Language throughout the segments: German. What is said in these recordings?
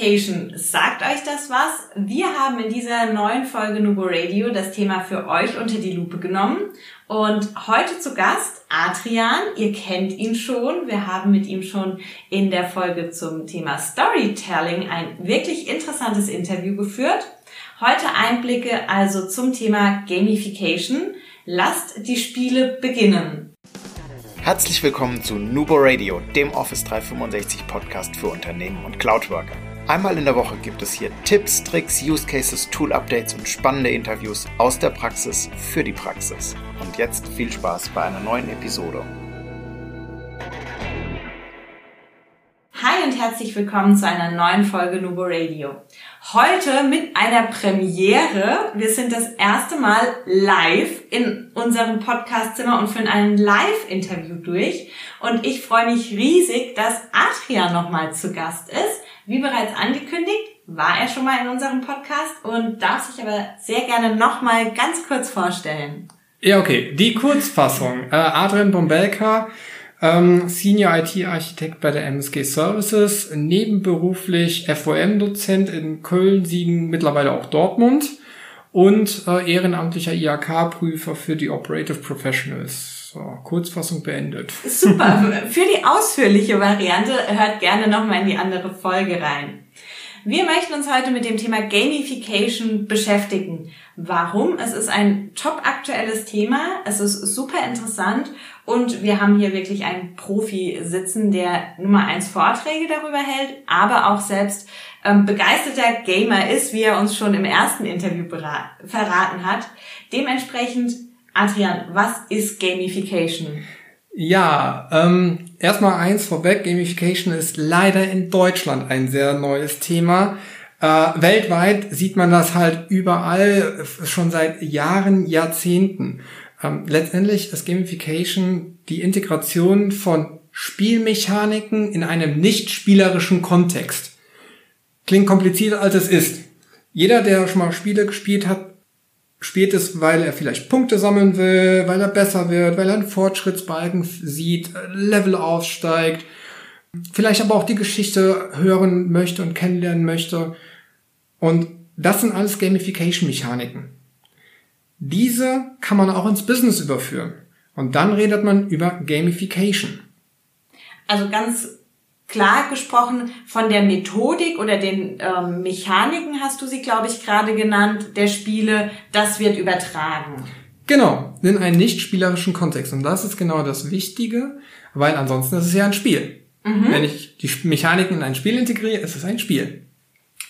Gamification, sagt euch das was? Wir haben in dieser neuen Folge Nubo Radio das Thema für euch unter die Lupe genommen. Und heute zu Gast Adrian. Ihr kennt ihn schon. Wir haben mit ihm schon in der Folge zum Thema Storytelling ein wirklich interessantes Interview geführt. Heute Einblicke also zum Thema Gamification. Lasst die Spiele beginnen. Herzlich willkommen zu Nubo Radio, dem Office 365 Podcast für Unternehmen und Cloudworker. Einmal in der Woche gibt es hier Tipps, Tricks, Use Cases, Tool Updates und spannende Interviews aus der Praxis für die Praxis. Und jetzt viel Spaß bei einer neuen Episode. Hi und herzlich willkommen zu einer neuen Folge Nubo Radio. Heute mit einer Premiere. Wir sind das erste Mal live in unserem Podcastzimmer und führen ein Live-Interview durch. Und ich freue mich riesig, dass Adrian nochmal zu Gast ist. Wie bereits angekündigt, war er schon mal in unserem Podcast und darf sich aber sehr gerne nochmal ganz kurz vorstellen. Ja, okay. Die Kurzfassung. Äh, Adrian Bombelka ähm, Senior IT-Architekt bei der MSG Services, nebenberuflich FOM-Dozent in Köln, Siegen, mittlerweile auch Dortmund und äh, ehrenamtlicher IHK-Prüfer für die Operative Professionals. So, Kurzfassung beendet. Super. Für die ausführliche Variante hört gerne nochmal in die andere Folge rein. Wir möchten uns heute mit dem Thema Gamification beschäftigen. Warum? Es ist ein top aktuelles Thema, es ist super interessant und wir haben hier wirklich einen Profi sitzen, der Nummer eins Vorträge darüber hält, aber auch selbst ähm, begeisterter Gamer ist, wie er uns schon im ersten Interview verraten hat. Dementsprechend, Adrian, was ist Gamification? Ja, ähm, erstmal eins vorweg, Gamification ist leider in Deutschland ein sehr neues Thema. Äh, weltweit sieht man das halt überall schon seit Jahren, Jahrzehnten. Ähm, letztendlich ist Gamification die Integration von Spielmechaniken in einem nicht spielerischen Kontext. Klingt komplizierter als es ist. Jeder, der schon mal Spiele gespielt hat, spielt es, weil er vielleicht Punkte sammeln will, weil er besser wird, weil er einen Fortschrittsbalken sieht, Level aufsteigt, vielleicht aber auch die Geschichte hören möchte und kennenlernen möchte. Und das sind alles Gamification-Mechaniken. Diese kann man auch ins Business überführen. Und dann redet man über Gamification. Also ganz klar gesprochen von der Methodik oder den ähm, Mechaniken hast du sie, glaube ich, gerade genannt, der Spiele, das wird übertragen. Genau, in einen nicht spielerischen Kontext. Und das ist genau das Wichtige, weil ansonsten ist es ja ein Spiel. Mhm. Wenn ich die Mechaniken in ein Spiel integriere, ist es ein Spiel.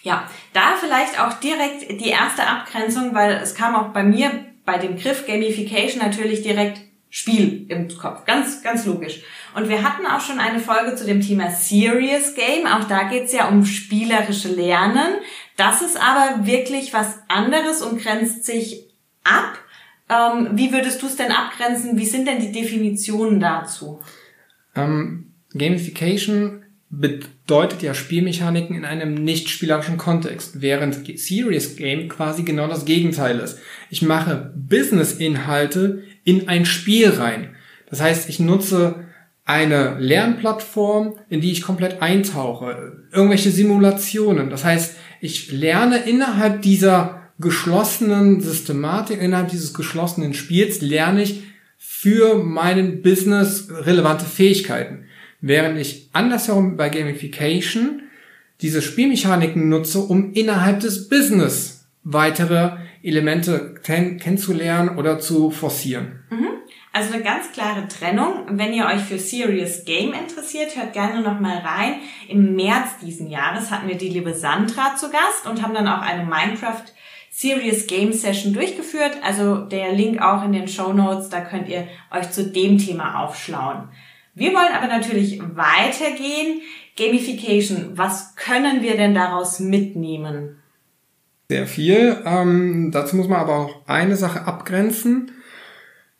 Ja, da vielleicht auch direkt die erste Abgrenzung, weil es kam auch bei mir bei dem Griff Gamification natürlich direkt Spiel im Kopf. Ganz, ganz logisch. Und wir hatten auch schon eine Folge zu dem Thema Serious Game. Auch da geht's ja um spielerische Lernen. Das ist aber wirklich was anderes und grenzt sich ab. Ähm, wie würdest du es denn abgrenzen? Wie sind denn die Definitionen dazu? Ähm, Gamification bedeutet ja Spielmechaniken in einem nicht spielerischen Kontext, während Serious Game quasi genau das Gegenteil ist. Ich mache Business-Inhalte in ein Spiel rein. Das heißt, ich nutze eine Lernplattform, in die ich komplett eintauche, irgendwelche Simulationen. Das heißt, ich lerne innerhalb dieser geschlossenen Systematik, innerhalb dieses geschlossenen Spiels, lerne ich für meinen Business relevante Fähigkeiten. Während ich andersherum bei Gamification diese Spielmechaniken nutze, um innerhalb des Business weitere Elemente kenn kennenzulernen oder zu forcieren. Mhm. Also eine ganz klare Trennung. Wenn ihr euch für Serious Game interessiert, hört gerne noch mal rein. Im März diesen Jahres hatten wir die liebe Sandra zu Gast und haben dann auch eine Minecraft Serious Game Session durchgeführt. Also der Link auch in den Show Notes, da könnt ihr euch zu dem Thema aufschlauen. Wir wollen aber natürlich weitergehen. Gamification, was können wir denn daraus mitnehmen? Sehr viel. Ähm, dazu muss man aber auch eine Sache abgrenzen.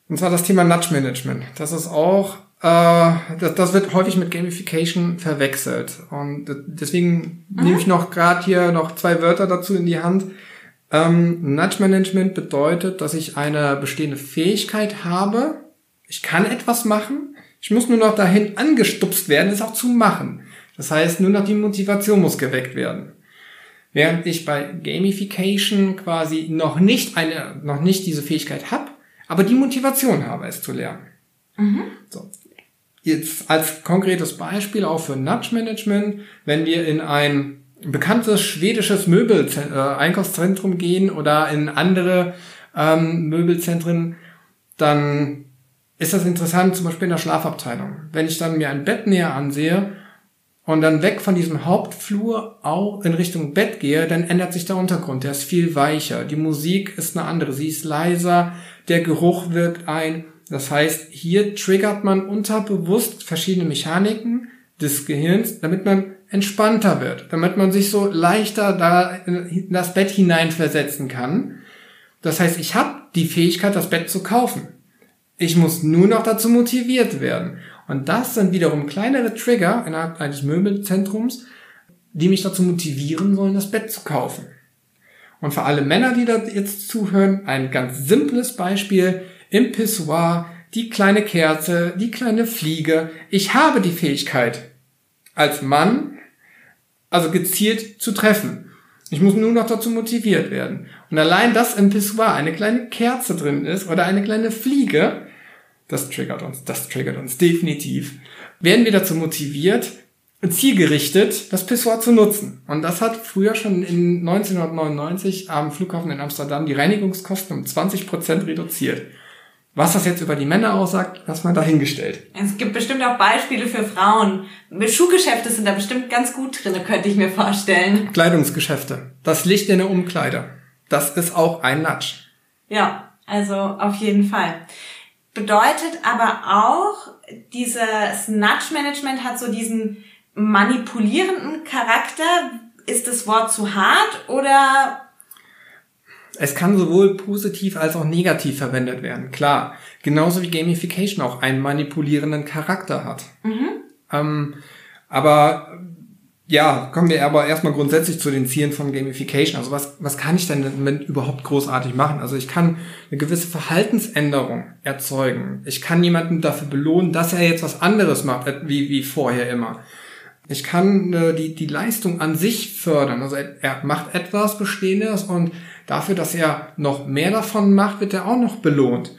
Und zwar das Thema Nudge Management. Das ist auch, äh, das, das wird häufig mit Gamification verwechselt. Und deswegen mhm. nehme ich noch gerade hier noch zwei Wörter dazu in die Hand. Ähm, Nudge Management bedeutet, dass ich eine bestehende Fähigkeit habe. Ich kann etwas machen. Ich muss nur noch dahin angestupst werden, es auch zu machen. Das heißt, nur noch die Motivation muss geweckt werden. Während ich bei Gamification quasi noch nicht eine, noch nicht diese Fähigkeit habe, aber die Motivation habe, es zu lernen. Mhm. So. Jetzt als konkretes Beispiel auch für Nudge Management, wenn wir in ein bekanntes schwedisches Möbel-Einkaufszentrum äh, gehen oder in andere ähm, Möbelzentren, dann ist das interessant, zum Beispiel in der Schlafabteilung. Wenn ich dann mir ein Bett näher ansehe und dann weg von diesem Hauptflur auch in Richtung Bett gehe, dann ändert sich der Untergrund. Der ist viel weicher. Die Musik ist eine andere. Sie ist leiser. Der Geruch wirkt ein. Das heißt, hier triggert man unterbewusst verschiedene Mechaniken des Gehirns, damit man entspannter wird, damit man sich so leichter da in das Bett hineinversetzen kann. Das heißt, ich habe die Fähigkeit, das Bett zu kaufen. Ich muss nur noch dazu motiviert werden. Und das sind wiederum kleinere Trigger innerhalb eines Möbelzentrums, die mich dazu motivieren sollen, das Bett zu kaufen. Und für alle Männer, die da jetzt zuhören, ein ganz simples Beispiel. Im Pissoir, die kleine Kerze, die kleine Fliege. Ich habe die Fähigkeit, als Mann, also gezielt zu treffen. Ich muss nur noch dazu motiviert werden. Und allein, dass im Pissoir eine kleine Kerze drin ist oder eine kleine Fliege, das triggert uns, das triggert uns definitiv, werden wir dazu motiviert, zielgerichtet das Pissoir zu nutzen. Und das hat früher schon in 1999 am Flughafen in Amsterdam die Reinigungskosten um 20 Prozent reduziert. Was das jetzt über die Männer aussagt, das mal dahingestellt. Es gibt bestimmt auch Beispiele für Frauen. Schuhgeschäfte sind da bestimmt ganz gut drin, könnte ich mir vorstellen. Kleidungsgeschäfte. Das Licht in der Umkleide. Das ist auch ein Nudge. Ja, also auf jeden Fall. Bedeutet aber auch, dieses Nudge-Management hat so diesen manipulierenden Charakter. Ist das Wort zu hart oder es kann sowohl positiv als auch negativ verwendet werden, klar. Genauso wie Gamification auch einen manipulierenden Charakter hat. Mhm. Ähm, aber ja, kommen wir aber erstmal grundsätzlich zu den Zielen von Gamification. Also was, was kann ich denn damit überhaupt großartig machen? Also ich kann eine gewisse Verhaltensänderung erzeugen. Ich kann jemanden dafür belohnen, dass er jetzt was anderes macht, wie, wie vorher immer. Ich kann äh, die, die Leistung an sich fördern. Also er, er macht etwas Bestehendes und dafür, dass er noch mehr davon macht, wird er auch noch belohnt.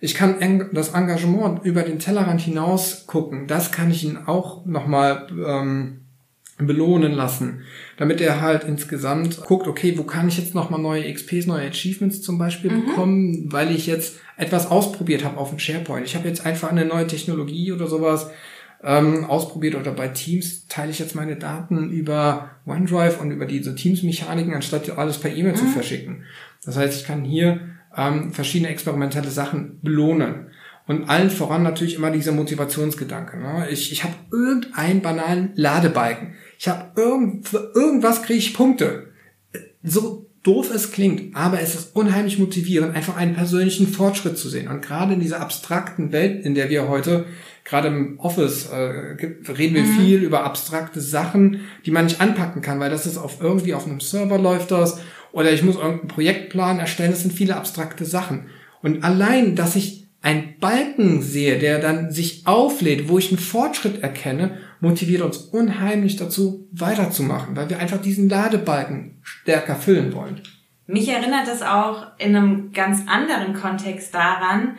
Ich kann das Engagement über den Tellerrand hinaus gucken. Das kann ich ihn auch nochmal ähm, belohnen lassen, damit er halt insgesamt guckt, okay, wo kann ich jetzt nochmal neue XPs, neue Achievements zum Beispiel mhm. bekommen, weil ich jetzt etwas ausprobiert habe auf dem SharePoint. Ich habe jetzt einfach eine neue Technologie oder sowas ähm, ausprobiert oder bei Teams teile ich jetzt meine Daten über OneDrive und über diese Teams-Mechaniken, anstatt alles per E-Mail mhm. zu verschicken. Das heißt, ich kann hier ähm, verschiedene experimentelle Sachen belohnen. Und allen voran natürlich immer dieser Motivationsgedanke. Ne? Ich, ich habe irgendeinen banalen Ladebalken. Ich habe irgend, für irgendwas kriege ich Punkte. So doof es klingt, aber es ist unheimlich motivierend, einfach einen persönlichen Fortschritt zu sehen. Und gerade in dieser abstrakten Welt, in der wir heute gerade im Office äh, reden wir mhm. viel über abstrakte Sachen, die man nicht anpacken kann, weil das ist auf irgendwie auf einem Server läuft das oder ich muss irgendeinen Projektplan erstellen. Das sind viele abstrakte Sachen. Und allein, dass ich einen Balken sehe, der dann sich auflädt, wo ich einen Fortschritt erkenne, motiviert uns unheimlich dazu, weiterzumachen, weil wir einfach diesen Ladebalken stärker füllen wollen. Mich erinnert es auch in einem ganz anderen Kontext daran,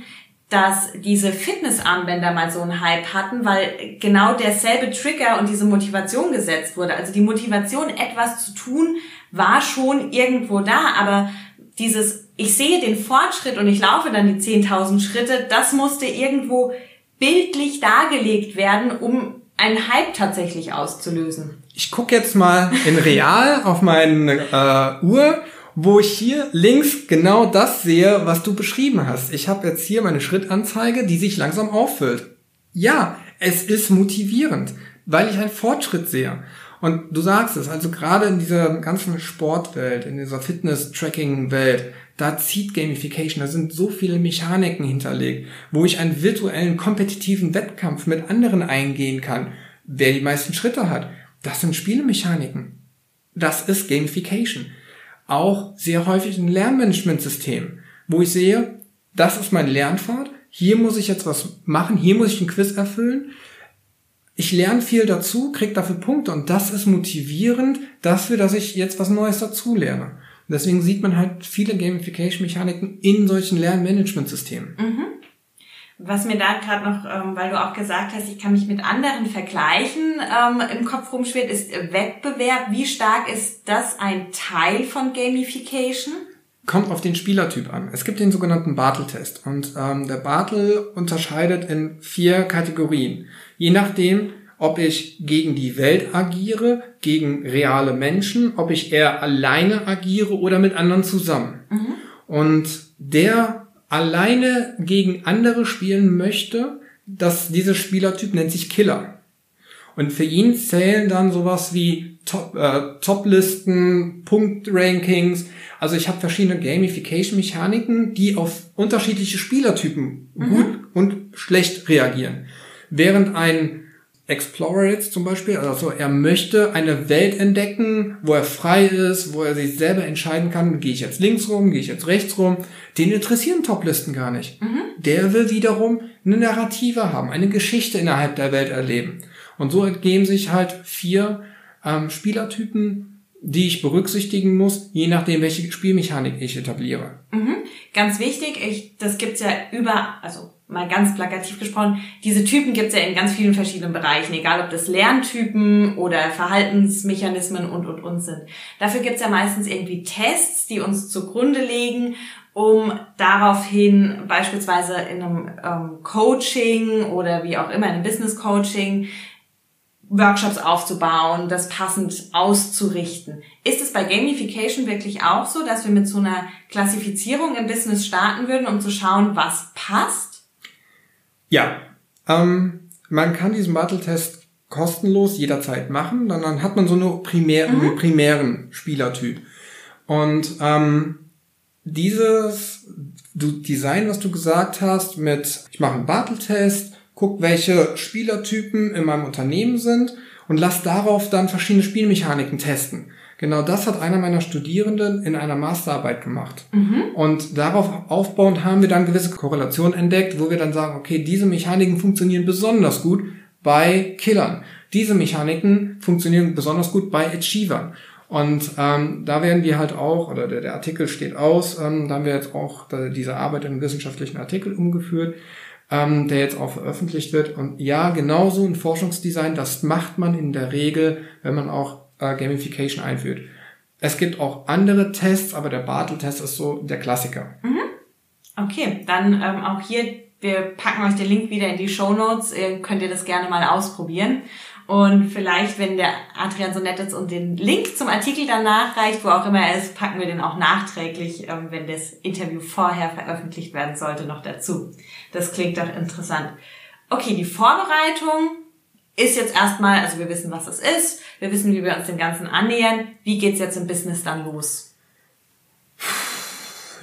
dass diese Fitnessarmbänder mal so einen Hype hatten, weil genau derselbe Trigger und diese Motivation gesetzt wurde. Also die Motivation, etwas zu tun, war schon irgendwo da, aber dieses, ich sehe den Fortschritt und ich laufe dann die 10.000 Schritte, das musste irgendwo bildlich dargelegt werden, um einen Hype tatsächlich auszulösen. Ich gucke jetzt mal in real auf meine äh, Uhr wo ich hier links genau das sehe, was du beschrieben hast. Ich habe jetzt hier meine Schrittanzeige, die sich langsam auffüllt. Ja, es ist motivierend, weil ich einen Fortschritt sehe. Und du sagst es, also gerade in dieser ganzen Sportwelt, in dieser Fitness-Tracking-Welt, da zieht Gamification, da sind so viele Mechaniken hinterlegt, wo ich einen virtuellen, kompetitiven Wettkampf mit anderen eingehen kann, wer die meisten Schritte hat. Das sind Spielemechaniken. Das ist Gamification auch sehr häufig ein Lernmanagementsystem, wo ich sehe, das ist mein Lernpfad, hier muss ich jetzt was machen, hier muss ich ein Quiz erfüllen. ich lerne viel dazu, krieg dafür Punkte und das ist motivierend dafür, dass ich jetzt was Neues dazu lerne. Und deswegen sieht man halt viele Gamification-Mechaniken in solchen Lernmanagementsystemen. Mhm. Was mir da gerade noch, ähm, weil du auch gesagt hast, ich kann mich mit anderen vergleichen, ähm, im Kopf rumschwirrt, ist Wettbewerb. Wie stark ist das ein Teil von Gamification? Kommt auf den Spielertyp an. Es gibt den sogenannten Bartle-Test und ähm, der Bartle unterscheidet in vier Kategorien. Je nachdem, ob ich gegen die Welt agiere, gegen reale Menschen, ob ich eher alleine agiere oder mit anderen zusammen. Mhm. Und der alleine gegen andere spielen möchte, dass dieser Spielertyp nennt sich Killer. Und für ihn zählen dann sowas wie Top, äh, Top-Listen, Punkt-Rankings. Also ich habe verschiedene Gamification-Mechaniken, die auf unterschiedliche Spielertypen mhm. gut und schlecht reagieren. Während ein Explorer jetzt zum Beispiel, also er möchte eine Welt entdecken, wo er frei ist, wo er sich selber entscheiden kann, gehe ich jetzt links rum, gehe ich jetzt rechts rum. Den interessieren Toplisten gar nicht. Mhm. Der will wiederum eine Narrative haben, eine Geschichte innerhalb der Welt erleben. Und so ergeben sich halt vier ähm, Spielertypen, die ich berücksichtigen muss, je nachdem, welche Spielmechanik ich etabliere. Mhm. Ganz wichtig, ich, das gibt's ja über, also mal ganz plakativ gesprochen, diese Typen gibt's ja in ganz vielen verschiedenen Bereichen, egal ob das Lerntypen oder Verhaltensmechanismen und und und sind. Dafür gibt's ja meistens irgendwie Tests, die uns zugrunde legen, um daraufhin beispielsweise in einem ähm, Coaching oder wie auch immer in einem Business Coaching Workshops aufzubauen, das passend auszurichten. Ist es bei Gamification wirklich auch so, dass wir mit so einer Klassifizierung im Business starten würden, um zu schauen, was passt? Ja, ähm, man kann diesen Battle-Test kostenlos jederzeit machen, dann, dann hat man so eine primär, mhm. einen primären Spielertyp. Und ähm, dieses Design, was du gesagt hast, mit ich mache einen Battle-Test, guck, welche Spielertypen in meinem Unternehmen sind und lass darauf dann verschiedene Spielmechaniken testen. Genau das hat einer meiner Studierenden in einer Masterarbeit gemacht. Mhm. Und darauf aufbauend haben wir dann gewisse Korrelationen entdeckt, wo wir dann sagen, okay, diese Mechaniken funktionieren besonders gut bei Killern. Diese Mechaniken funktionieren besonders gut bei Achievern. Und ähm, da werden wir halt auch, oder der, der Artikel steht aus, ähm, da haben wir jetzt auch diese Arbeit in einen wissenschaftlichen Artikel umgeführt, ähm, der jetzt auch veröffentlicht wird. Und ja, genauso ein Forschungsdesign, das macht man in der Regel, wenn man auch äh, Gamification einführt. Es gibt auch andere Tests, aber der Bartle-Test ist so der Klassiker. Mhm. Okay, dann ähm, auch hier, wir packen euch den Link wieder in die Show Notes, äh, könnt ihr das gerne mal ausprobieren. Und vielleicht, wenn der Adrian so nett ist und den Link zum Artikel dann nachreicht, wo auch immer er ist, packen wir den auch nachträglich, ähm, wenn das Interview vorher veröffentlicht werden sollte, noch dazu. Das klingt doch interessant. Okay, die Vorbereitung ist jetzt erstmal, also wir wissen, was es ist, wir wissen, wie wir uns dem Ganzen annähern. Wie geht's jetzt im Business dann los?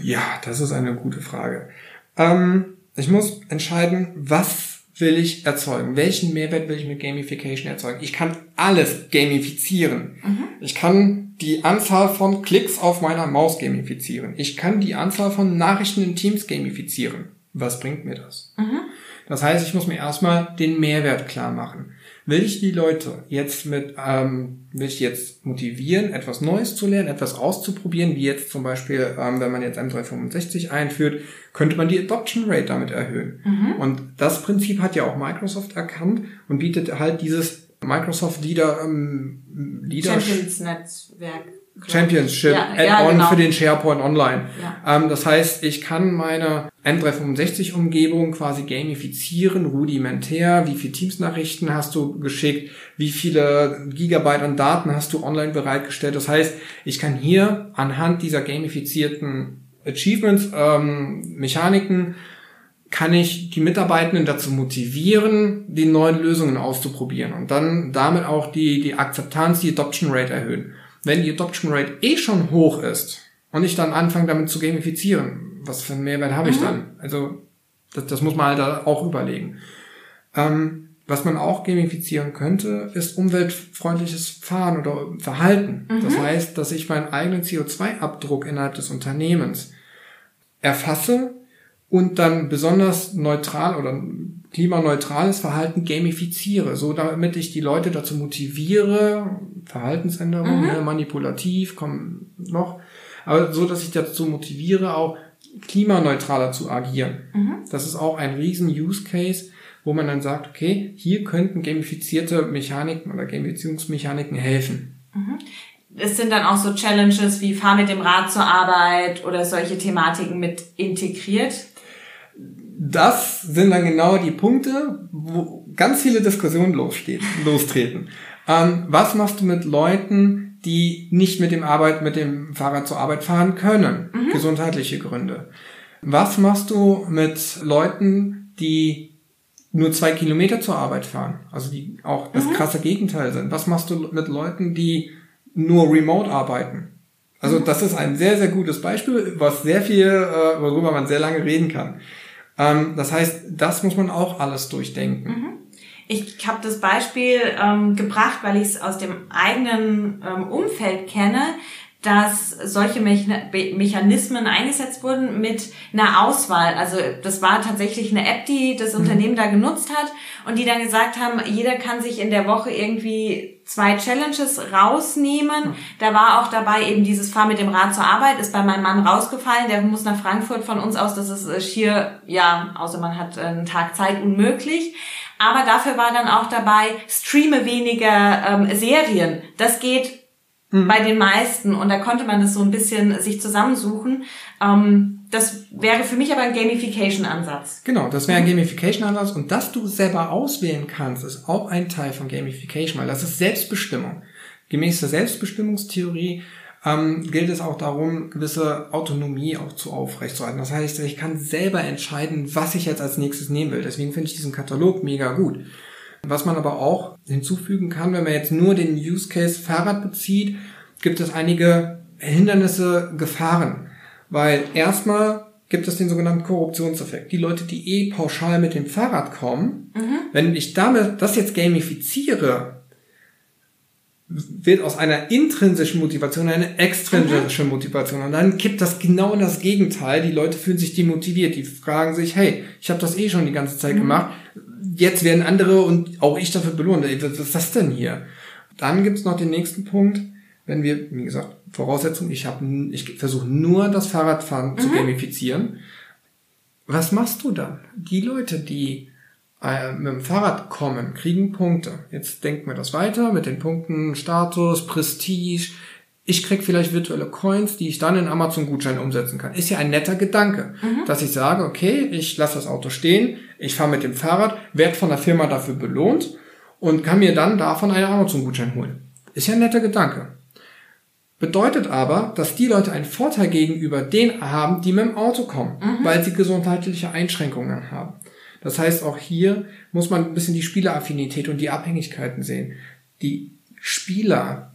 Ja, das ist eine gute Frage. Ähm, ich muss entscheiden, was will ich erzeugen? Welchen Mehrwert will ich mit Gamification erzeugen? Ich kann alles gamifizieren. Mhm. Ich kann die Anzahl von Klicks auf meiner Maus gamifizieren. Ich kann die Anzahl von Nachrichten in Teams gamifizieren. Was bringt mir das? Mhm. Das heißt, ich muss mir erstmal den Mehrwert klar machen. Will ich die Leute jetzt mit, ähm, will ich jetzt motivieren, etwas Neues zu lernen, etwas auszuprobieren, wie jetzt zum Beispiel, ähm, wenn man jetzt M365 einführt, könnte man die Adoption Rate damit erhöhen. Mhm. Und das Prinzip hat ja auch Microsoft erkannt und bietet halt dieses Microsoft Leader, ähm, Leader Champions Netzwerk Championship ja, Add-on ja, genau. für den SharePoint Online. Ja. Ähm, das heißt, ich kann meine M365-Umgebung quasi gamifizieren, rudimentär. Wie viele Teams-Nachrichten hast du geschickt? Wie viele Gigabyte an Daten hast du online bereitgestellt? Das heißt, ich kann hier anhand dieser gamifizierten Achievements, ähm, Mechaniken, kann ich die Mitarbeitenden dazu motivieren, die neuen Lösungen auszuprobieren und dann damit auch die, die Akzeptanz, die Adoption Rate erhöhen wenn die Adoption Rate eh schon hoch ist und ich dann anfange damit zu gamifizieren, was für einen Mehrwert habe ich mhm. dann? Also das, das muss man halt auch überlegen. Ähm, was man auch gamifizieren könnte, ist umweltfreundliches Fahren oder Verhalten. Mhm. Das heißt, dass ich meinen eigenen CO2-Abdruck innerhalb des Unternehmens erfasse und dann besonders neutral oder klimaneutrales Verhalten gamifiziere, so damit ich die Leute dazu motiviere, Verhaltensänderungen, mhm. ne, manipulativ, kommen noch, aber so, dass ich dazu motiviere, auch klimaneutraler zu agieren. Mhm. Das ist auch ein riesen Use Case, wo man dann sagt, okay, hier könnten gamifizierte Mechaniken oder Gamifizierungsmechaniken helfen. Mhm. Es sind dann auch so Challenges wie fahr mit dem Rad zur Arbeit oder solche Thematiken mit integriert. Das sind dann genau die Punkte, wo ganz viele Diskussionen lostreten. Ähm, was machst du mit Leuten, die nicht mit dem Arbeit, mit dem Fahrrad zur Arbeit fahren können? Mhm. Gesundheitliche Gründe. Was machst du mit Leuten, die nur zwei Kilometer zur Arbeit fahren? Also die auch das mhm. krasse Gegenteil sind. Was machst du mit Leuten, die nur remote arbeiten? Also mhm. das ist ein sehr, sehr gutes Beispiel, was sehr viel, äh, worüber man sehr lange reden kann. Ähm, das heißt, das muss man auch alles durchdenken. Mhm. Ich habe das Beispiel ähm, gebracht, weil ich es aus dem eigenen ähm, Umfeld kenne dass solche Mechanismen eingesetzt wurden mit einer Auswahl. Also das war tatsächlich eine App, die das mhm. Unternehmen da genutzt hat und die dann gesagt haben, jeder kann sich in der Woche irgendwie zwei Challenges rausnehmen. Mhm. Da war auch dabei eben dieses Fahr mit dem Rad zur Arbeit, ist bei meinem Mann rausgefallen. Der muss nach Frankfurt von uns aus. Das ist äh, schier, ja, außer man hat einen Tag Zeit, unmöglich. Aber dafür war dann auch dabei, streame weniger ähm, Serien. Das geht Mhm. Bei den meisten. Und da konnte man das so ein bisschen sich zusammensuchen. Ähm, das wäre für mich aber ein Gamification-Ansatz. Genau, das wäre ein Gamification-Ansatz. Und dass du selber auswählen kannst, ist auch ein Teil von Gamification, weil das ist Selbstbestimmung. Gemäß der Selbstbestimmungstheorie ähm, gilt es auch darum, gewisse Autonomie auch zu aufrechtzuerhalten. Das heißt, ich kann selber entscheiden, was ich jetzt als nächstes nehmen will. Deswegen finde ich diesen Katalog mega gut. Was man aber auch hinzufügen kann, wenn man jetzt nur den Use Case Fahrrad bezieht, gibt es einige Hindernisse, Gefahren. Weil erstmal gibt es den sogenannten Korruptionseffekt. Die Leute, die eh pauschal mit dem Fahrrad kommen, mhm. wenn ich damit das jetzt gamifiziere, wird aus einer intrinsischen Motivation eine extrinsische mhm. Motivation. Und dann kippt das genau in das Gegenteil. Die Leute fühlen sich demotiviert. Die fragen sich, hey, ich habe das eh schon die ganze Zeit mhm. gemacht jetzt werden andere und auch ich dafür belohnt. Was ist das denn hier? Dann gibt's noch den nächsten Punkt, wenn wir, wie gesagt, Voraussetzung, ich habe, ich versuche nur das Fahrradfahren mhm. zu gamifizieren. Was machst du dann? Die Leute, die mit dem Fahrrad kommen, kriegen Punkte. Jetzt denken wir das weiter mit den Punkten Status, Prestige, ich krieg vielleicht virtuelle Coins, die ich dann in Amazon-Gutschein umsetzen kann. Ist ja ein netter Gedanke, mhm. dass ich sage, okay, ich lasse das Auto stehen, ich fahre mit dem Fahrrad, werde von der Firma dafür belohnt und kann mir dann davon einen Amazon-Gutschein holen. Ist ja ein netter Gedanke. Bedeutet aber, dass die Leute einen Vorteil gegenüber denen haben, die mit dem Auto kommen, mhm. weil sie gesundheitliche Einschränkungen haben. Das heißt, auch hier muss man ein bisschen die Spieleraffinität und die Abhängigkeiten sehen. Die Spieler,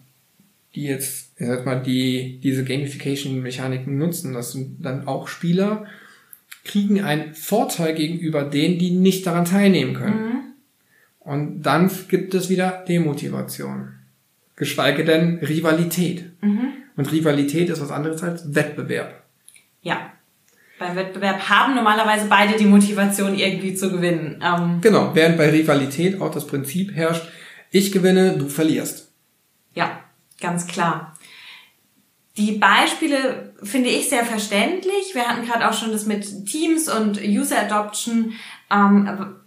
die jetzt ich sag mal, die diese Gamification-Mechaniken nutzen, das sind dann auch Spieler, kriegen einen Vorteil gegenüber denen, die nicht daran teilnehmen können. Mhm. Und dann gibt es wieder Demotivation. Geschweige denn Rivalität. Mhm. Und Rivalität ist was anderes als Wettbewerb. Ja. Beim Wettbewerb haben normalerweise beide die Motivation, irgendwie zu gewinnen. Ähm genau, während bei Rivalität auch das Prinzip herrscht, ich gewinne, du verlierst. Ja, ganz klar. Die Beispiele finde ich sehr verständlich. Wir hatten gerade auch schon das mit Teams und User Adoption. Ähm,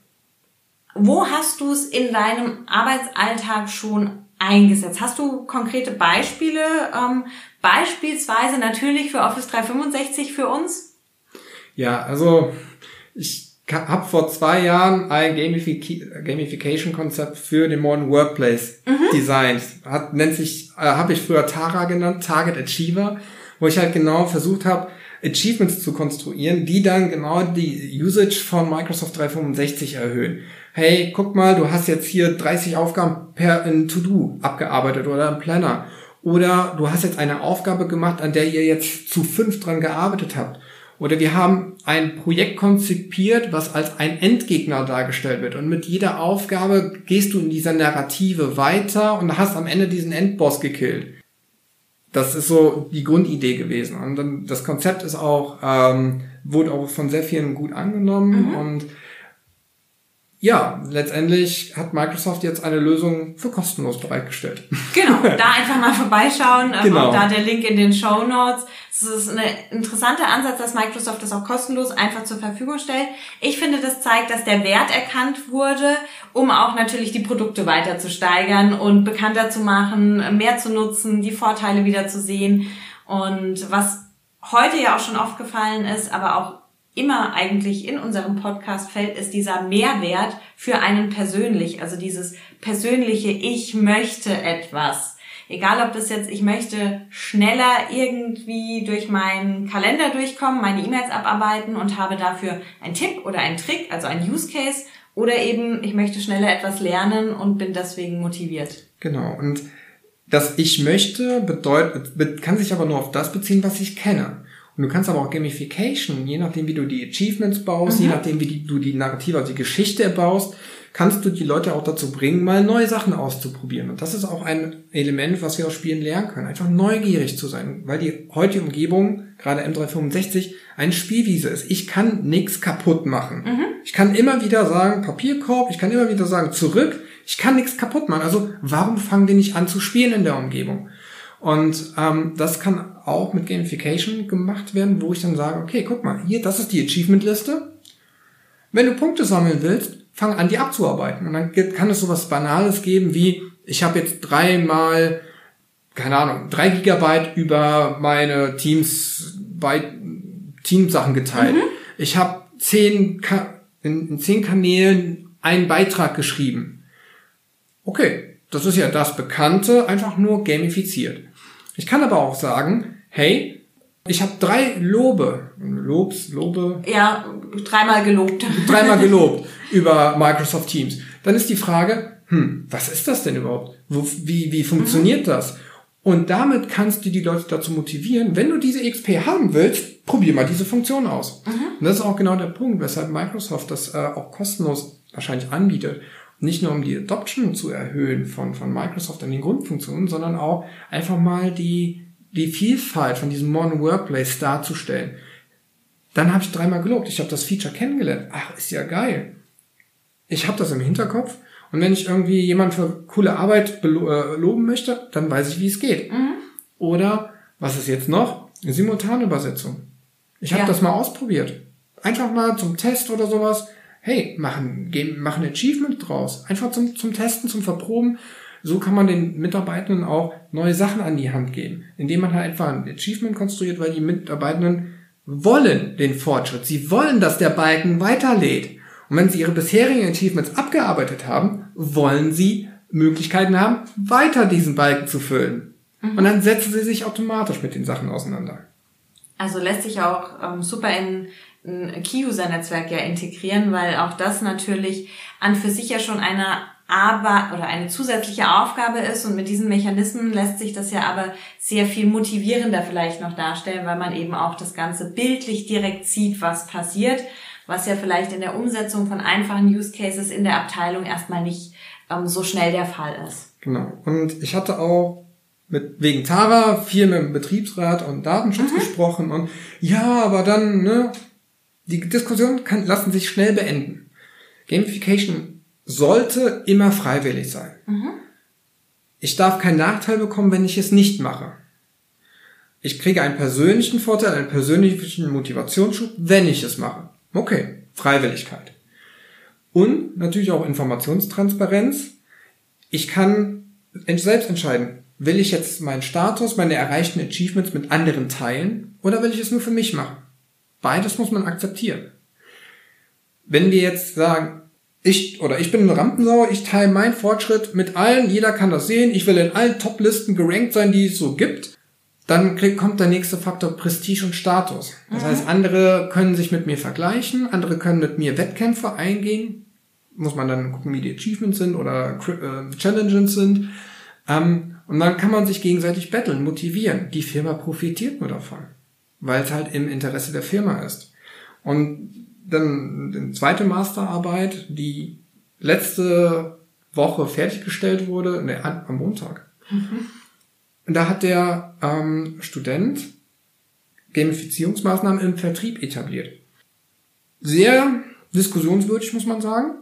wo hast du es in deinem Arbeitsalltag schon eingesetzt? Hast du konkrete Beispiele? Ähm, beispielsweise natürlich für Office 365 für uns? Ja, also ich habe vor zwei Jahren ein Gamification-Konzept für den Modern Workplace mhm. designt. Hat, nennt sich, äh, habe ich früher Tara genannt, Target Achiever, wo ich halt genau versucht habe, Achievements zu konstruieren, die dann genau die Usage von Microsoft 365 erhöhen. Hey, guck mal, du hast jetzt hier 30 Aufgaben per To-Do abgearbeitet oder im Planner. Oder du hast jetzt eine Aufgabe gemacht, an der ihr jetzt zu fünf dran gearbeitet habt. Oder wir haben ein Projekt konzipiert, was als ein Endgegner dargestellt wird. Und mit jeder Aufgabe gehst du in dieser Narrative weiter und hast am Ende diesen Endboss gekillt. Das ist so die Grundidee gewesen. Und dann das Konzept ist auch, ähm, wurde auch von sehr vielen gut angenommen. Mhm. Und ja, letztendlich hat Microsoft jetzt eine Lösung für kostenlos bereitgestellt. Genau, da einfach mal vorbeischauen. Ähm, Genau. Auch da der Link in den Show Notes. Es ist ein interessanter Ansatz, dass Microsoft das auch kostenlos einfach zur Verfügung stellt. Ich finde, das zeigt, dass der Wert erkannt wurde, um auch natürlich die Produkte weiter zu steigern und bekannter zu machen, mehr zu nutzen, die Vorteile wieder zu sehen. Und was heute ja auch schon oft gefallen ist, aber auch immer eigentlich in unserem Podcast fällt, ist dieser Mehrwert für einen persönlich. Also dieses persönliche, ich möchte etwas. Egal ob das jetzt, ich möchte schneller irgendwie durch meinen Kalender durchkommen, meine E-Mails abarbeiten und habe dafür einen Tipp oder einen Trick, also einen Use Case, oder eben, ich möchte schneller etwas lernen und bin deswegen motiviert. Genau. Und das Ich möchte bedeutet, be- kann sich aber nur auf das beziehen, was ich kenne. Und du kannst aber auch Gamification, je nachdem, wie du die Achievements baust, je nachdem, wie die, du die Narrative, also die Geschichte baust, kannst du die Leute auch dazu bringen, mal neue Sachen auszuprobieren. Und das ist auch ein Element, was wir aus Spielen lernen können. Einfach neugierig zu sein, weil die heutige Umgebung, gerade M365, ein Spielwiese ist. Ich kann nichts kaputt machen. Ich kann immer wieder sagen, Papierkorb, ich kann immer wieder sagen, zurück. Ich kann nichts kaputt machen. Also warum fangen wir nicht an zu spielen in der Umgebung? Und ähm, das kann auch mit Gamification gemacht werden, wo ich dann sage, okay, guck mal, hier, das ist die Achievement-Liste. Wenn du Punkte sammeln willst, fang an, die abzuarbeiten. Und dann kann es sowas Banales geben wie, ich habe jetzt dreimal, keine Ahnung, drei Gigabyte über meine Teams bei Teamsachen geteilt. Ich habe zehn in, in zehn Kanälen einen Beitrag geschrieben. Okay, das ist ja das Bekannte, einfach nur gamifiziert. Ich kann aber auch sagen, hey, ich habe drei Lobe, Lobs, Lobe, Ja, dreimal gelobt. dreimal gelobt über Microsoft Teams. Dann ist die Frage, hm, was ist das denn überhaupt? Wo, wie, wie funktioniert das? Und damit kannst du die Leute dazu motivieren, wenn du diese XP haben willst, probier mal diese Funktion aus. Und das ist auch genau der Punkt, weshalb Microsoft das äh, auch kostenlos wahrscheinlich anbietet. Nicht nur um die Adoption zu erhöhen von, von Microsoft an den Grundfunktionen, sondern auch einfach mal die, die Vielfalt von diesem Modern Workplace darzustellen. Dann habe ich dreimal gelobt. Ich habe das Feature kennengelernt. Ach, ist ja geil. Ich habe das im Hinterkopf. Und wenn ich irgendwie jemand für coole Arbeit äh, loben möchte, dann weiß ich, wie es geht. Oder, was ist jetzt noch? Eine Simultanübersetzung. Ich habe Ja. das mal ausprobiert. Einfach mal zum Test oder sowas. Hey, machen, machen ein Achievement draus. Einfach zum, zum Testen, zum Verproben. So kann man den Mitarbeitenden auch neue Sachen an die Hand geben. Indem man halt einfach ein Achievement konstruiert, weil die Mitarbeitenden wollen den Fortschritt. Sie wollen, dass der Balken weiterlädt. Und wenn sie ihre bisherigen Achievements abgearbeitet haben, wollen sie Möglichkeiten haben, weiter diesen Balken zu füllen. Und dann setzen sie sich automatisch mit den Sachen auseinander. Also lässt sich auch ähm, super in ein Key-User-Netzwerk ja integrieren, weil auch das natürlich an für sich ja schon eine aber oder eine zusätzliche Aufgabe ist und mit diesen Mechanismen lässt sich das ja aber sehr viel motivierender vielleicht noch darstellen, weil man eben auch das Ganze bildlich direkt sieht, was passiert, was ja vielleicht in der Umsetzung von einfachen Use Cases in der Abteilung erstmal nicht ähm, so schnell der Fall ist. Genau. Und ich hatte auch mit, wegen Tara viel mit dem Betriebsrat und Datenschutz gesprochen und ja, aber dann, ne, die Diskussion kann, lassen sich schnell beenden. Gamification sollte immer freiwillig sein. Ich darf keinen Nachteil bekommen, wenn ich es nicht mache. Ich kriege einen persönlichen Vorteil, einen persönlichen Motivationsschub, wenn ich es mache. Okay, Freiwilligkeit. Und natürlich auch Informationstransparenz. Ich kann selbst entscheiden, will ich jetzt meinen Status, meine erreichten Achievements mit anderen teilen oder will ich es nur für mich machen? Beides muss man akzeptieren. Wenn wir jetzt sagen, ich oder ich bin eine Rampensau, ich teile meinen Fortschritt mit allen, jeder kann das sehen, ich will in allen Top-Listen gerankt sein, die es so gibt, dann kommt der nächste Faktor Prestige und Status. Das heißt, andere können sich mit mir vergleichen, andere können mit mir Wettkämpfe eingehen, muss man dann gucken, wie die Achievements sind oder äh, Challenges sind. Ähm, und dann kann man sich gegenseitig betteln, motivieren. Die Firma profitiert nur davon, weil es halt im Interesse der Firma ist. Und dann die zweite Masterarbeit, die letzte Woche fertiggestellt wurde, ne, am Montag. Und da hat der ähm, Student Gamifizierungsmaßnahmen im Vertrieb etabliert. Sehr diskussionswürdig, muss man sagen.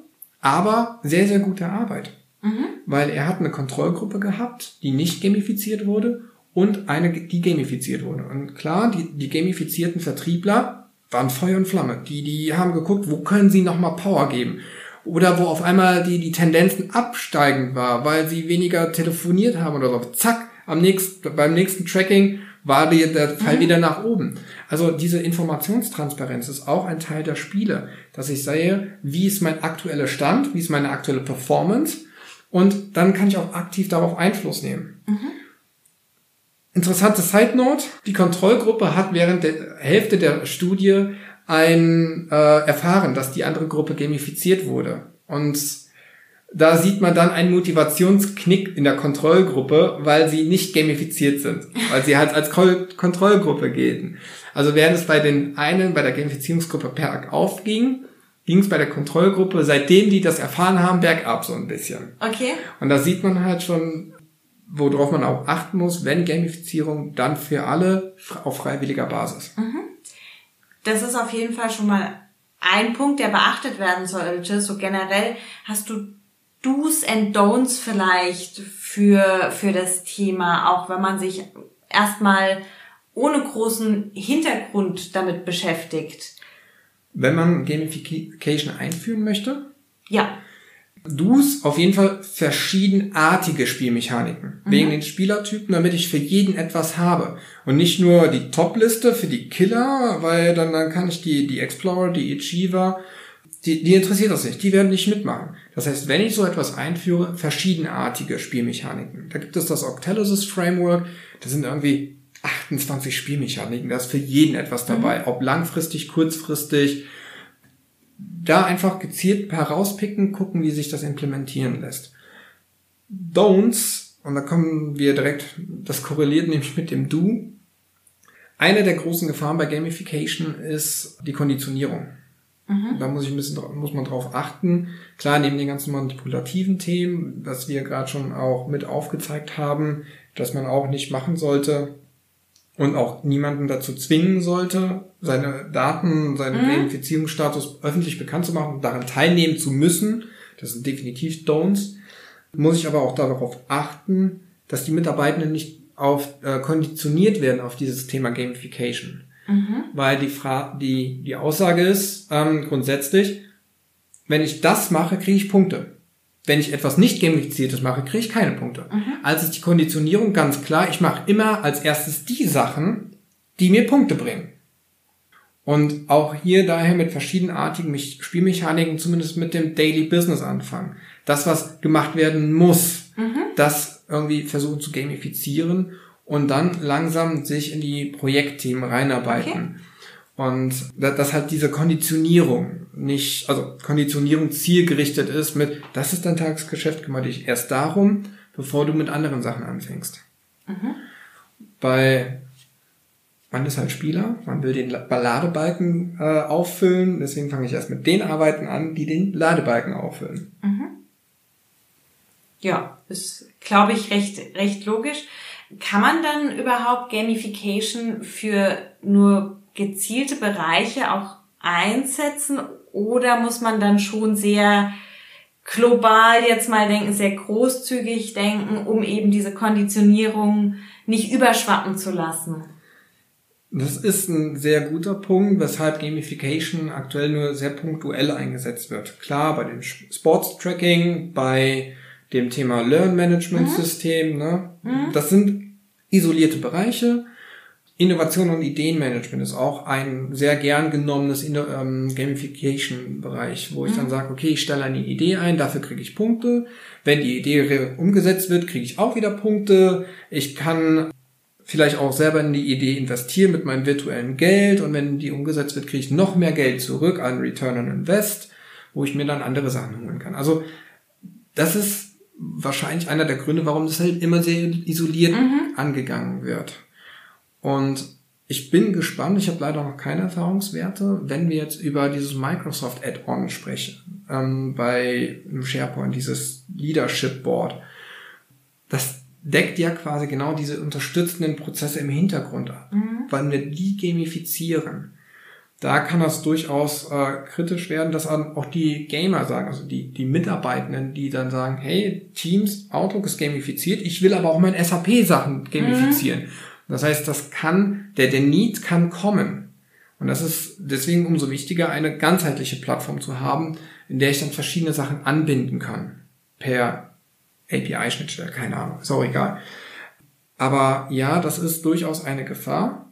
aber sehr, sehr gute Arbeit. Mhm. Weil er hat eine Kontrollgruppe gehabt, die nicht gamifiziert wurde und eine, die gamifiziert wurde. Und klar, die, die gamifizierten Vertriebler waren Feuer und Flamme. Die, die haben geguckt, wo können sie nochmal Power geben. Oder wo auf einmal die, die Tendenzen absteigend war, weil sie weniger telefoniert haben oder so. Zack, am nächsten, beim nächsten Tracking war die, der Fall mhm. wieder nach oben. Also diese Informationstransparenz ist auch ein Teil der Spiele, dass ich sehe, wie ist mein aktueller Stand, wie ist meine aktuelle Performance und dann kann ich auch aktiv darauf Einfluss nehmen. Mhm. Interessante Side Note, die Kontrollgruppe hat während der Hälfte der Studie ein äh, erfahren, dass die andere Gruppe gamifiziert wurde. Und da sieht man dann einen Motivationsknick in der Kontrollgruppe, weil sie nicht gamifiziert sind, weil sie halt als Kontrollgruppe gelten. Also während es bei den einen, bei der Gamifizierungsgruppe bergauf ging, ging es bei der Kontrollgruppe, seitdem die das erfahren haben, bergab so ein bisschen. Okay. Und da sieht man halt schon, worauf man auch achten muss, wenn Gamifizierung, dann für alle auf freiwilliger Basis. Mhm. Das ist auf jeden Fall schon mal ein Punkt, der beachtet werden sollte. So generell hast du Do's and Don'ts vielleicht für, für das Thema, auch wenn man sich erstmal ohne großen Hintergrund damit beschäftigt. Wenn man Gamification einführen möchte? Ja. Do's auf jeden Fall verschiedenartige Spielmechaniken. Mhm. Wegen den Spielertypen, damit ich für jeden etwas habe. Und nicht nur die Top-Liste für die Killer, weil dann, dann kann ich die, die Explorer, die Achiever, die, die interessiert das nicht. Die werden nicht mitmachen. Das heißt, wenn ich so etwas einführe, verschiedenartige Spielmechaniken. Da gibt es das Octalysis Framework. Das sind irgendwie 28 Spielmechaniken. Da ist für jeden etwas dabei. Mhm. Ob langfristig, kurzfristig. Da einfach gezielt herauspicken, gucken, wie sich das implementieren lässt. Don'ts, und da kommen wir direkt, das korreliert nämlich mit dem Do. Eine der großen Gefahren bei Gamification ist die Konditionierung. Mhm. Da muss ich ein bisschen, muss man drauf achten. Klar, neben den ganzen manipulativen Themen, was wir gerade schon auch mit aufgezeigt haben, dass man auch nicht machen sollte und auch niemanden dazu zwingen sollte, seine Daten, seinen mhm. Verifizierungsstatus öffentlich bekannt zu machen und daran teilnehmen zu müssen. Das sind definitiv Don'ts. Muss ich aber auch darauf achten, dass die Mitarbeitenden nicht auf, äh, konditioniert werden auf dieses Thema Gamification. Mhm. Weil die, Fra die, die Aussage ist ähm, grundsätzlich, wenn ich das mache, kriege ich Punkte. Wenn ich etwas nicht gamifiziertes mache, kriege ich keine Punkte. Mhm. Also ist die Konditionierung ganz klar, ich mache immer als erstes die Sachen, die mir Punkte bringen. Und auch hier daher mit verschiedenartigen Spielmechaniken, zumindest mit dem Daily Business anfangen. Das, was gemacht werden muss, mhm. das irgendwie versuchen zu gamifizieren und dann langsam sich in die Projektthemen reinarbeiten. Okay. Und dass halt diese Konditionierung nicht, also Konditionierung zielgerichtet ist mit, das ist dein Tagesgeschäft, kümmere dich erst darum, bevor du mit anderen Sachen anfängst. Mhm. Bei, man ist halt Spieler, man will den Ladebalken äh, auffüllen, deswegen fange ich erst mit den Arbeiten an, die den Ladebalken auffüllen. Mhm. Ja, ist, glaube ich, recht, recht logisch. Kann man dann überhaupt Gamification für nur gezielte Bereiche auch einsetzen oder muss man dann schon sehr global jetzt mal denken, sehr großzügig denken, um eben diese Konditionierung nicht überschwappen zu lassen? Das ist ein sehr guter Punkt, weshalb Gamification aktuell nur sehr punktuell eingesetzt wird. Klar, bei dem Sports Tracking, bei dem Thema Learn Management System, ne? Mhm. Das sind isolierte Bereiche. Innovation und Ideenmanagement ist auch ein sehr gern genommenes ähm, Gamification-Bereich, wo ich mhm. dann sage, okay, ich stelle eine Idee ein, dafür kriege ich Punkte. Wenn die Idee umgesetzt wird, kriege ich auch wieder Punkte. Ich kann vielleicht auch selber in die Idee investieren mit meinem virtuellen Geld und wenn die umgesetzt wird, kriege ich noch mehr Geld zurück an Return on Invest, wo ich mir dann andere Sachen holen kann. Also das ist wahrscheinlich einer der Gründe, warum das halt immer sehr isoliert mhm. angegangen wird. Und ich bin gespannt, ich habe leider noch keine Erfahrungswerte, wenn wir jetzt über dieses Microsoft Add-on sprechen, ähm, bei SharePoint, dieses Leadership Board. Das deckt ja quasi genau diese unterstützenden Prozesse im Hintergrund ab, mhm. weil wir die gamifizieren da kann das durchaus äh, kritisch werden, dass auch die Gamer sagen, also die, die Mitarbeitenden, die dann sagen, hey, Teams, Outlook ist gamifiziert, ich will aber auch meine SAP-Sachen gamifizieren. Mhm. Das heißt, das kann, der, der Need kann kommen. Und das ist deswegen umso wichtiger, eine ganzheitliche Plattform zu haben, in der ich dann verschiedene Sachen anbinden kann. Per API-Schnittstelle, keine Ahnung, ist auch egal. Aber ja, das ist durchaus eine Gefahr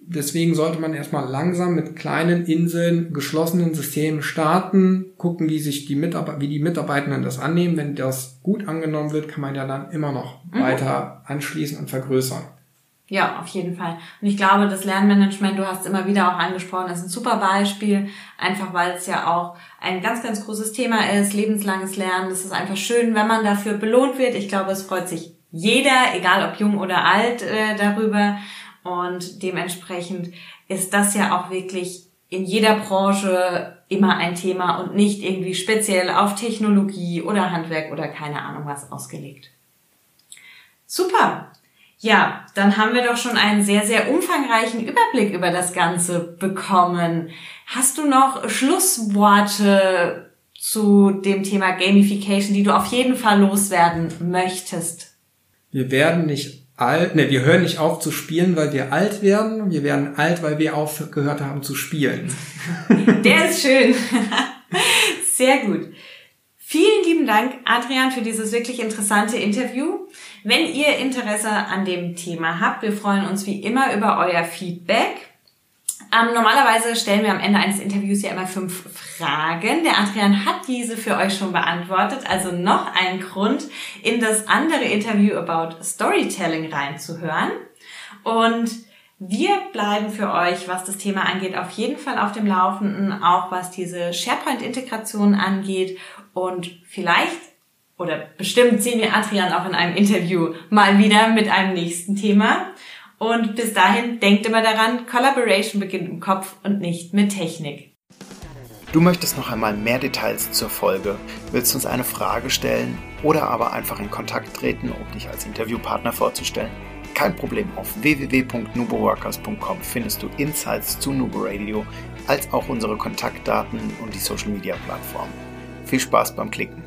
deswegen sollte man erstmal langsam mit kleinen Inseln, geschlossenen Systemen starten, gucken, wie sich die Mitarbeiter, wie die Mitarbeitenden das annehmen. Wenn das gut angenommen wird, kann man ja dann immer noch mhm. weiter anschließen und vergrößern. Ja, auf jeden Fall. Und ich glaube, das Lernmanagement, du hast immer wieder auch angesprochen, ist ein super Beispiel, einfach weil es ja auch ein ganz, ganz großes Thema ist, lebenslanges Lernen. Es ist einfach schön, wenn man dafür belohnt wird. Ich glaube, es freut sich jeder, egal ob jung oder alt, äh, darüber. Und dementsprechend ist das ja auch wirklich in jeder Branche immer ein Thema und nicht irgendwie speziell auf Technologie oder Handwerk oder keine Ahnung was ausgelegt. Super. Ja, dann haben wir doch schon einen sehr, sehr umfangreichen Überblick über das Ganze bekommen. Hast du noch Schlussworte zu dem Thema Gamification, die du auf jeden Fall loswerden möchtest? Wir werden nicht alt, ne, wir hören nicht auf zu spielen, weil wir alt werden. Wir werden alt, weil wir aufgehört haben zu spielen. Der ist schön. Sehr gut. Vielen lieben Dank, Adrian, für dieses wirklich interessante Interview. Wenn ihr Interesse an dem Thema habt, wir freuen uns wie immer über euer Feedback. Ähm, normalerweise stellen wir am Ende eines Interviews ja immer fünf Fragen. Der Adrian hat diese für euch schon beantwortet, also noch ein Grund, in das andere Interview about Storytelling reinzuhören. Und wir bleiben für euch, was das Thema angeht, auf jeden Fall auf dem Laufenden, auch was diese SharePoint-Integration angeht. Und vielleicht oder bestimmt sehen wir Adrian auch in einem Interview mal wieder mit einem nächsten Thema. Und bis dahin denkt immer daran, Collaboration beginnt im Kopf und nicht mit Technik. Du möchtest noch einmal mehr Details zur Folge, willst uns eine Frage stellen oder aber einfach in Kontakt treten, um dich als Interviewpartner vorzustellen? Kein Problem, auf www.nuboworkers.com findest du Insights zu Nubo Radio, als auch unsere Kontaktdaten und die Social Media Plattform. Viel Spaß beim Klicken!